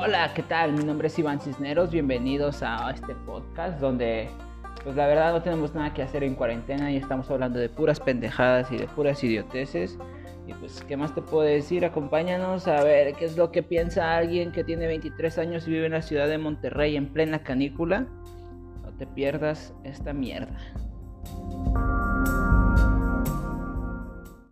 Hola, ¿qué tal? Mi nombre es Iván Cisneros. Bienvenidos a este podcast donde, pues la verdad, no tenemos nada que hacer en cuarentena y estamos hablando de puras pendejadas y de puras idioteces. Y pues, ¿qué más te puedo decir? Acompáñanos a ver qué es lo que piensa alguien que tiene 23 años y vive en la ciudad de Monterrey en plena canícula. No te pierdas esta mierda.